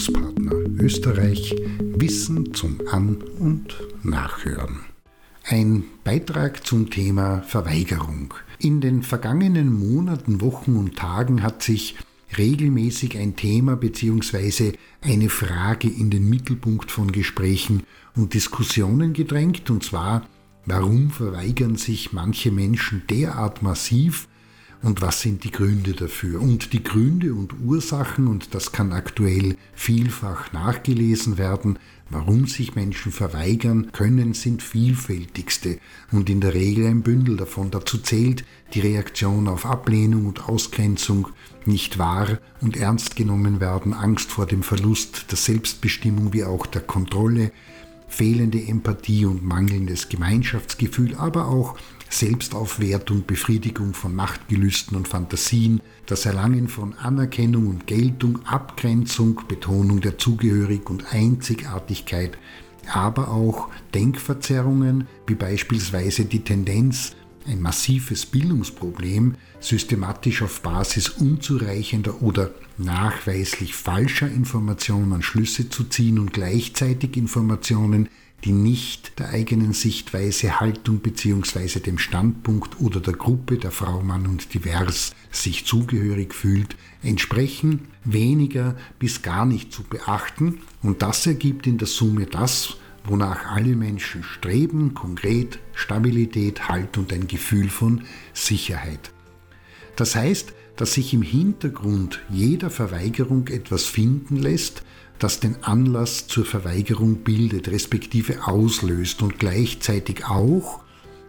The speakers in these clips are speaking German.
Bildungspartner Österreich Wissen zum An- und Nachhören. Ein Beitrag zum Thema Verweigerung. In den vergangenen Monaten, Wochen und Tagen hat sich regelmäßig ein Thema bzw. eine Frage in den Mittelpunkt von Gesprächen und Diskussionen gedrängt, und zwar, warum verweigern sich manche Menschen derart massiv und was sind die Gründe dafür. Und die Gründe und Ursachen, und das kann aktuell vielfach nachgelesen werden, warum sich Menschen verweigern können, sind vielfältigste und in der Regel ein Bündel davon. Dazu zählt die Reaktion auf Ablehnung und Ausgrenzung, nicht wahr und ernst genommen werden, Angst vor dem Verlust der Selbstbestimmung wie auch der Kontrolle, fehlende Empathie und mangelndes Gemeinschaftsgefühl, aber auch Selbstaufwertung, Befriedigung von Machtgelüsten und Fantasien, das Erlangen von Anerkennung und Geltung, Abgrenzung, Betonung der Zugehörig und Einzigartigkeit, aber auch Denkverzerrungen, wie beispielsweise die Tendenz, ein massives Bildungsproblem systematisch auf Basis unzureichender oder nachweislich falscher Informationen Schlüsse zu ziehen und gleichzeitig Informationen, die nicht der eigenen Sichtweise, Haltung bzw. dem Standpunkt oder der Gruppe der Frau, Mann und Divers sich zugehörig fühlt, entsprechen weniger bis gar nicht zu beachten und das ergibt in der Summe das, wonach alle Menschen streben, konkret Stabilität, Halt und ein Gefühl von Sicherheit. Das heißt, dass sich im Hintergrund jeder Verweigerung etwas finden lässt, das den Anlass zur Verweigerung bildet, respektive auslöst und gleichzeitig auch,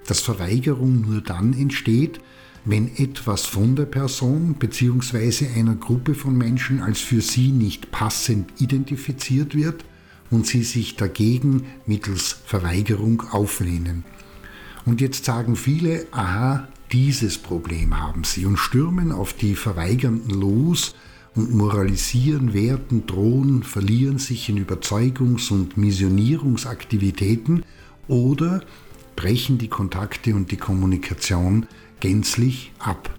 dass Verweigerung nur dann entsteht, wenn etwas von der Person bzw. einer Gruppe von Menschen als für sie nicht passend identifiziert wird und sie sich dagegen mittels Verweigerung auflehnen. Und jetzt sagen viele, aha, dieses Problem haben sie und stürmen auf die Verweigernden los und moralisieren, werten, drohen, verlieren sich in Überzeugungs- und Missionierungsaktivitäten oder brechen die Kontakte und die Kommunikation gänzlich ab.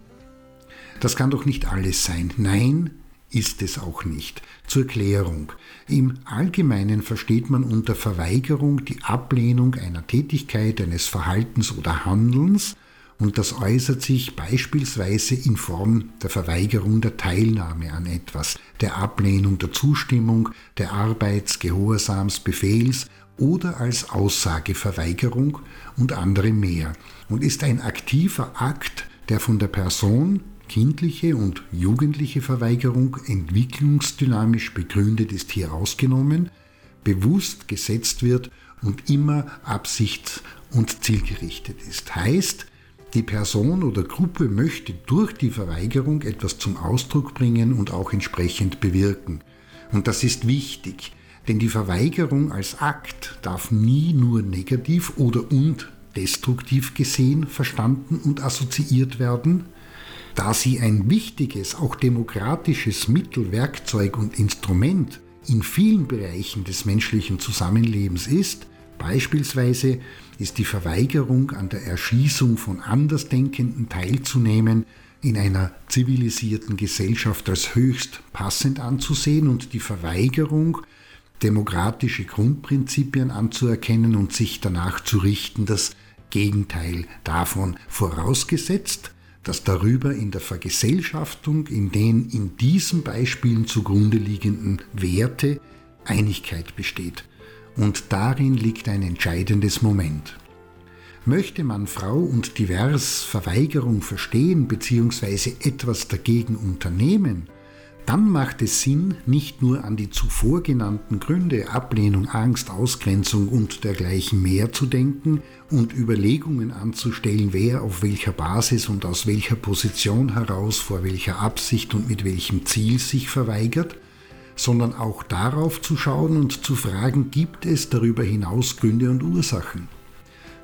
Das kann doch nicht alles sein. Nein, ist es auch nicht. Zur Klärung. Im Allgemeinen versteht man unter Verweigerung die Ablehnung einer Tätigkeit, eines Verhaltens oder Handelns und das äußert sich beispielsweise in Form der Verweigerung der Teilnahme an etwas, der Ablehnung der Zustimmung, der Arbeits-, Gehorsams-, Befehls- oder als Aussageverweigerung und andere mehr und ist ein aktiver Akt, der von der Person kindliche und jugendliche Verweigerung entwicklungsdynamisch begründet ist hier ausgenommen, bewusst gesetzt wird und immer absichts- und zielgerichtet ist. Heißt, die Person oder Gruppe möchte durch die Verweigerung etwas zum Ausdruck bringen und auch entsprechend bewirken. Und das ist wichtig, denn die Verweigerung als Akt darf nie nur negativ oder und destruktiv gesehen, verstanden und assoziiert werden, da sie ein wichtiges, auch demokratisches Mittel, Werkzeug und Instrument in vielen Bereichen des menschlichen Zusammenlebens ist, beispielsweise ist die Verweigerung an der Erschießung von Andersdenkenden teilzunehmen in einer zivilisierten Gesellschaft als höchst passend anzusehen und die Verweigerung, demokratische Grundprinzipien anzuerkennen und sich danach zu richten, das Gegenteil davon vorausgesetzt, dass darüber in der Vergesellschaftung in den in diesen Beispielen zugrunde liegenden Werte Einigkeit besteht. Und darin liegt ein entscheidendes Moment. Möchte man Frau und divers Verweigerung verstehen bzw. etwas dagegen unternehmen, dann macht es Sinn, nicht nur an die zuvor genannten Gründe Ablehnung, Angst, Ausgrenzung und dergleichen mehr zu denken und Überlegungen anzustellen, wer auf welcher Basis und aus welcher Position heraus, vor welcher Absicht und mit welchem Ziel sich verweigert, sondern auch darauf zu schauen und zu fragen, gibt es darüber hinaus Gründe und Ursachen?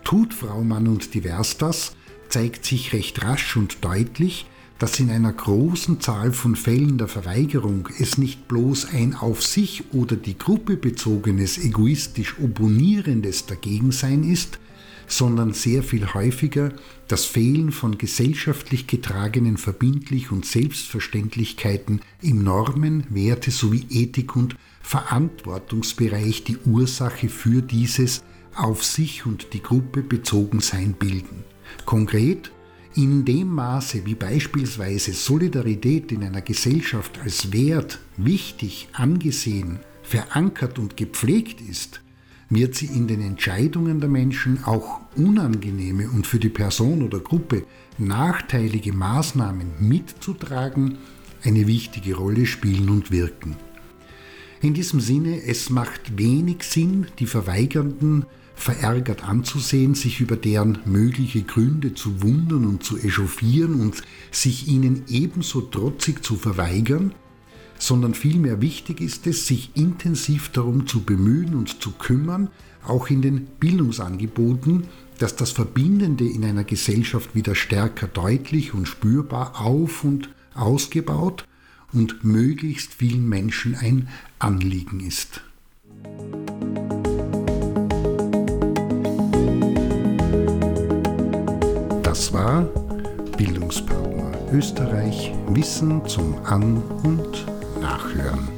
Tut Frau, Mann und Divers das, zeigt sich recht rasch und deutlich, dass in einer großen Zahl von Fällen der Verweigerung es nicht bloß ein auf sich oder die Gruppe bezogenes egoistisch opponierendes Dagegensein ist, sondern sehr viel häufiger das Fehlen von gesellschaftlich getragenen Verbindlich- und Selbstverständlichkeiten im Normen-, Werte- sowie Ethik- und Verantwortungsbereich die Ursache für dieses auf sich und die Gruppe bezogen Sein bilden. Konkret, in dem Maße, wie beispielsweise Solidarität in einer Gesellschaft als Wert, wichtig, angesehen, verankert und gepflegt ist, wird sie in den Entscheidungen der Menschen auch unangenehme und für die Person oder Gruppe nachteilige Maßnahmen mitzutragen eine wichtige Rolle spielen und wirken. In diesem Sinne, es macht wenig Sinn, die Verweigernden verärgert anzusehen, sich über deren mögliche Gründe zu wundern und zu echauffieren und sich ihnen ebenso trotzig zu verweigern, sondern vielmehr wichtig ist es, sich intensiv darum zu bemühen und zu kümmern, auch in den Bildungsangeboten, dass das Verbindende in einer Gesellschaft wieder stärker deutlich und spürbar auf und ausgebaut und möglichst vielen Menschen ein Anliegen ist. Das war Bildungspartner Österreich Wissen zum An- und Nachhören.